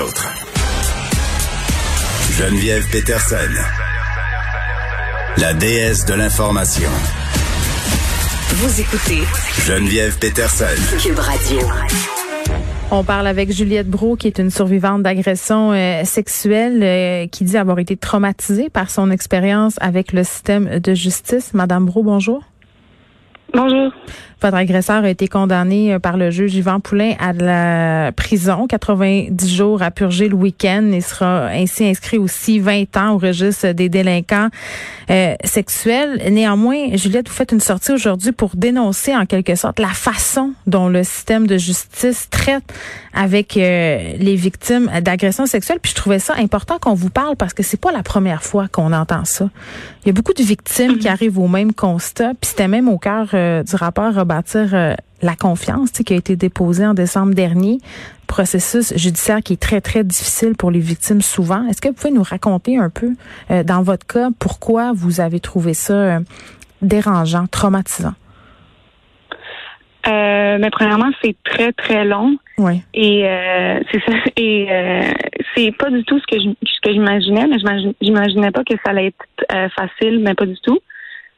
Autres. Geneviève Peterson. La déesse de l'information. Vous écoutez Geneviève Peterson. Cube Radio. On parle avec Juliette Bro, qui est une survivante d'agression euh, sexuelle, euh, qui dit avoir été traumatisée par son expérience avec le système de justice. Madame Bro, bonjour. Bonjour. Votre agresseur a été condamné euh, par le juge Yvan Poulain à la prison, 90 jours à purger le week-end et sera ainsi inscrit aussi 20 ans au registre des délinquants euh, sexuels. Néanmoins, Juliette, vous faites une sortie aujourd'hui pour dénoncer en quelque sorte la façon dont le système de justice traite avec euh, les victimes d'agressions sexuelles. Puis je trouvais ça important qu'on vous parle parce que c'est pas la première fois qu'on entend ça. Il y a beaucoup de victimes qui arrivent au même constat. Puis c'était même au cœur du rapport bâtir euh, la confiance qui a été déposée en décembre dernier. Processus judiciaire qui est très, très difficile pour les victimes souvent. Est-ce que vous pouvez nous raconter un peu, euh, dans votre cas, pourquoi vous avez trouvé ça euh, dérangeant, traumatisant? mais premièrement, c'est très très long. Oui. Et c'est ça. Et c'est pas du tout ce que je, ce que j'imaginais, mais j'imaginais pas que ça allait être facile, mais pas du tout.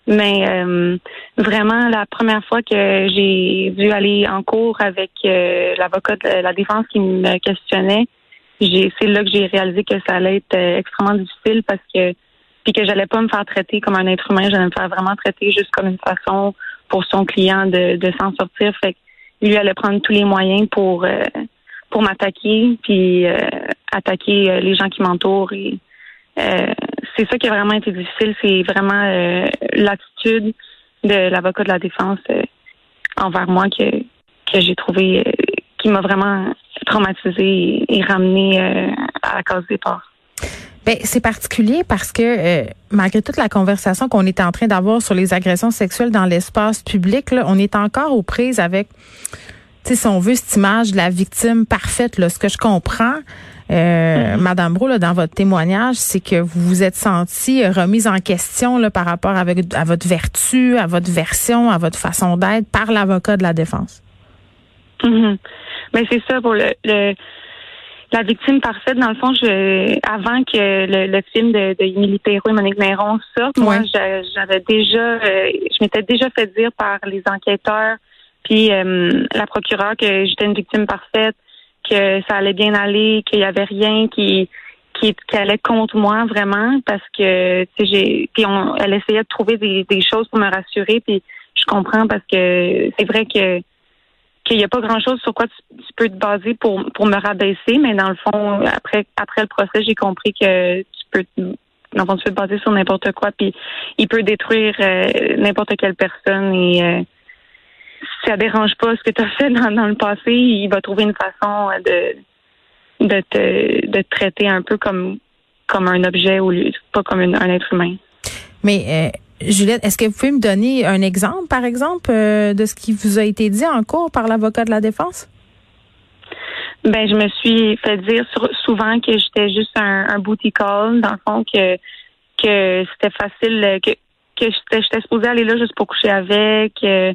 Mais euh, vraiment, la première fois que j'ai dû aller en cours avec euh, l'avocat de la défense qui me questionnait, j'ai c'est là que j'ai réalisé que ça allait être euh, extrêmement difficile parce que puis que j'allais pas me faire traiter comme un être humain, j'allais me faire vraiment traiter juste comme une façon pour son client de, de s'en sortir. Fait que lui allait prendre tous les moyens pour pour m'attaquer puis attaquer les gens qui m'entourent et c'est ça qui a vraiment été difficile, c'est vraiment euh, l'attitude de l'avocat de la défense euh, envers moi que, j'ai trouvé euh, qui m'a vraiment traumatisée et, ramenée à la cause des ports. Ben, c'est particulier parce que malgré toute la conversation qu'on est en train d'avoir sur les agressions sexuelles dans l'espace public, on est encore aux prises avec, si on veut, cette image de la victime parfaite. Là, ce que je comprends, euh. Madame Bro, dans votre témoignage, c'est que vous vous êtes senti remise en question là, par rapport avec, à votre vertu, à votre version, à votre façon d'être par l'avocat de la défense. Mais c'est ça pour le, la victime parfaite. Dans le fond, je, avant que le, film de, de Émilie et Monique Néron sorte, moi, j'avais déjà, euh, je m'étais déjà fait dire par les enquêteurs puis euh, la procureure que j'étais une victime parfaite que ça allait bien aller, qu'il y avait rien qui qui, allait contre moi vraiment parce que tu j'ai puis on elle essayait de trouver des, des choses pour me rassurer puis je comprends parce que c'est vrai que qu'il n'y a pas grand chose sur quoi tu, peux te baser pour pour me rabaisser mais dans le fond après après le procès j'ai compris que tu peux dans le fond, tu peux te baser sur n'importe quoi puis il peut détruire euh, n'importe quelle personne et euh, ça dérange pas ce que tu as fait dans, le passé, il va trouver une façon de de te, de traiter un peu comme comme un objet ou pas comme un être humain. Mais euh, Juliette, est-ce que vous pouvez me donner un exemple, par exemple, euh, de ce qui vous a été dit en cours par l'avocat de la défense? Ben, je me suis fait dire souvent que j'étais juste un, un booty call, dans le fond, que que c'était facile, que que j'étais supposée aller là juste pour coucher avec, que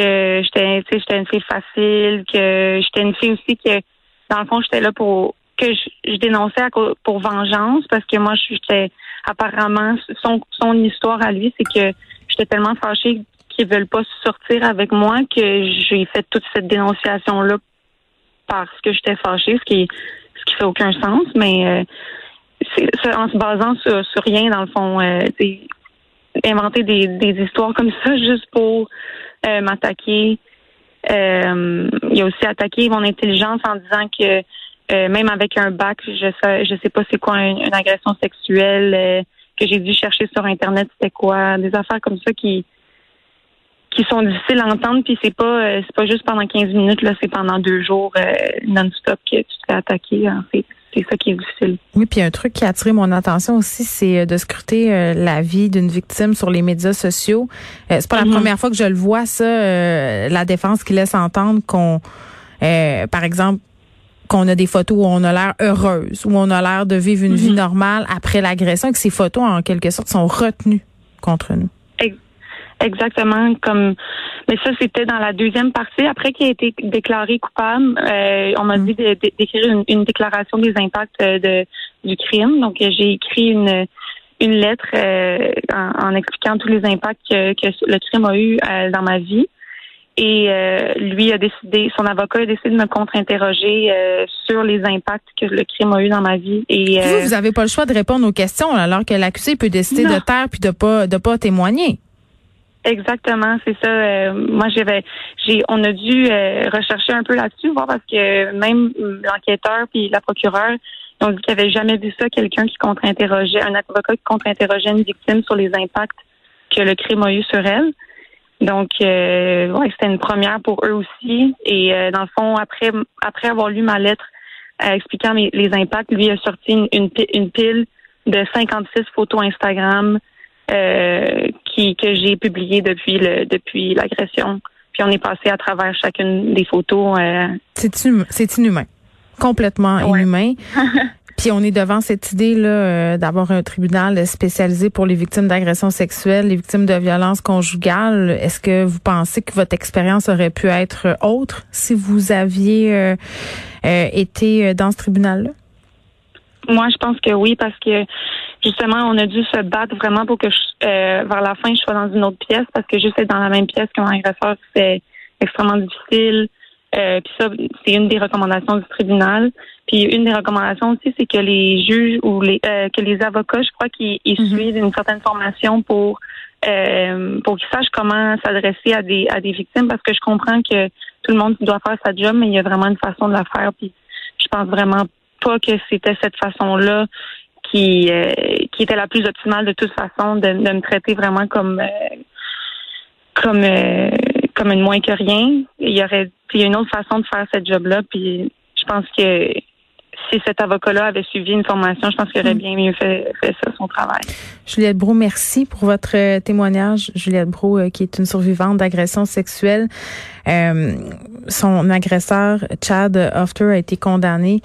j'étais j'étais une fille facile, que j'étais une fille aussi que dans le fond j'étais là pour que je, dénonçais pour vengeance parce que moi j'étais apparemment son histoire à lui c'est que j'étais tellement fâchée qu'ils veulent pas sortir avec moi que j'ai fait toute cette dénonciation là parce que j'étais fâchée ce qui ce qui fait aucun sens mais euh, en se basant sur, sur rien dans le fond euh, inventer des histoires comme ça juste pour euh, m'attaquer. Euh, il a aussi attaqué mon intelligence en disant que euh, même avec un bac, je sais, je sais pas c'est quoi une, agression sexuelle, que j'ai dû chercher sur internet c'était quoi, des affaires comme ça qui qui sont difficiles à entendre puis c'est pas c'est pas juste pendant 15 minutes là, c'est pendant deux jours non-stop que tu te fais attaquer en fait c'est ça qui est difficile. Oui, puis un truc qui a attiré mon attention aussi, c'est euh, de scruter euh, la vie d'une victime sur les médias sociaux. Euh, c'est pas la mhm. première fois que je le vois, ça, la défense qui laisse entendre qu'on, par exemple, qu'on a des photos où on a l'air heureuse, où on a l'air de vivre une vie mhm. normale après l'agression, et que ces photos, en quelque sorte, sont retenues contre nous. exactement comme. Mais ça, c'était dans la deuxième partie. Après qu'il a été déclaré coupable, euh, on m'a mm. dit d'écrire une, déclaration des impacts euh, de, du crime. Donc, j'ai écrit une une lettre euh, en, expliquant tous les impacts que, que le crime a eu dans ma vie. Et lui a décidé, son avocat a décidé de me contre-interroger sur les impacts que le crime a eu dans ma vie. Et vous, vous n'avez pas le choix de répondre aux questions, alors que l'accusé peut décider de taire puis de pas de pas témoigner. Exactement, c'est ça. Euh, moi, j'avais, j'ai, on a dû euh, rechercher un peu là-dessus, voir parce que même l'enquêteur puis la procureure ont dit qu'ils n'avaient jamais vu ça, quelqu'un qui contre-interrogeait, un avocat qui contre-interrogeait une victime sur les impacts que le crime a eu sur elle. Donc, euh, ouais, c'était une première pour eux aussi. Et dans le fond, après, après avoir lu ma lettre expliquant les impacts, lui a sorti une, une, une pile de 56 photos Instagram euh, qui que j'ai publié depuis le depuis l'agression. Puis on est passé à travers chacune des photos. Euh... C'est inhumain, complètement inhumain. Puis on est devant cette idée là euh, d'avoir un tribunal spécialisé pour les victimes d'agressions sexuelles, les victimes de violences conjugales. Est-ce que vous pensez que votre expérience aurait pu être autre si vous aviez euh, été dans ce tribunal là? Moi, je pense que oui, parce que justement, on a dû se battre vraiment pour que euh, vers la fin, je sois dans une autre pièce, parce que juste être dans la même pièce qu'un agresseur, c'est extrêmement difficile. Euh, puis ça, c'est une des recommandations du tribunal. Puis une des recommandations aussi, c'est que les juges ou les euh, que les avocats, je crois qu'ils mhm. suivent une certaine formation pour pour qu'ils sachent comment s'adresser à des à des victimes, parce que je comprends que tout le monde doit faire sa job, mais il y a vraiment une façon de la faire. Puis je pense vraiment pas que c'était cette façon-là qui euh, qui était la plus optimale de toute façon de, me traiter vraiment comme euh, comme euh, comme une moins que rien. Il y aurait il y a une autre façon de faire cette job-là, puis je pense que si cet avocat-là avait suivi une formation, je pense qu'il aurait mm. bien mieux fait, fait ça, son travail. Juliette Brou, merci pour votre témoignage. Juliette Brou, qui est une survivante d'agression sexuelle. son agresseur, Chad Hofter, a été condamné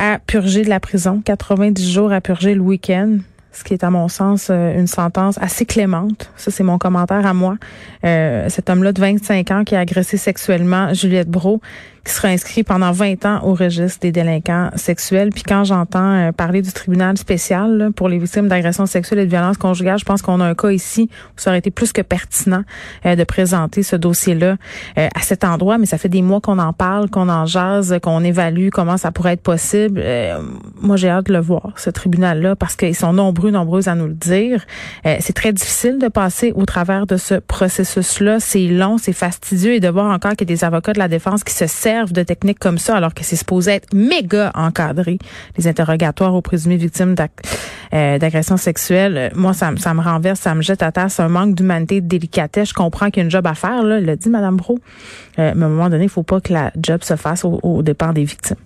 à purger de la prison, 90 jours à purger le week-end ce qui est à mon sens euh, une sentence assez clémente. Ça, c'est mon commentaire à moi. Euh, cet homme-là de 25 ans qui a agressé sexuellement Juliette Bro, qui sera inscrit pendant 20 ans au registre des délinquants sexuels. Puis quand j'entends euh, parler du tribunal spécial pour les victimes d'agressions sexuelles et de violences conjugales, je pense qu'on a un cas ici où ça aurait été plus que pertinent de présenter ce dossier-là à cet endroit. Mais ça fait des mois qu'on en parle, qu'on en jase, qu'on évalue comment ça pourrait être possible. moi, j'ai hâte de le voir, ce tribunal-là, parce qu'ils sont nombreux nombreuses à nous le dire. Euh, c'est très difficile de passer au travers de ce processus-là. C'est long, c'est fastidieux et de voir encore qu'il y a des avocats de la défense qui se servent de techniques comme ça alors que c'est supposé être méga encadré, les interrogatoires aux présumées victimes euh, d'agressions sexuelles. Moi, ça, me renverse, ça me jette à terre. C'est un manque d'humanité, de délicatesse. Je comprends qu'il y a une job à faire, là, l'a dit Mme Bro. Euh, mais à un moment donné, il faut pas que la job se fasse au départ des victimes.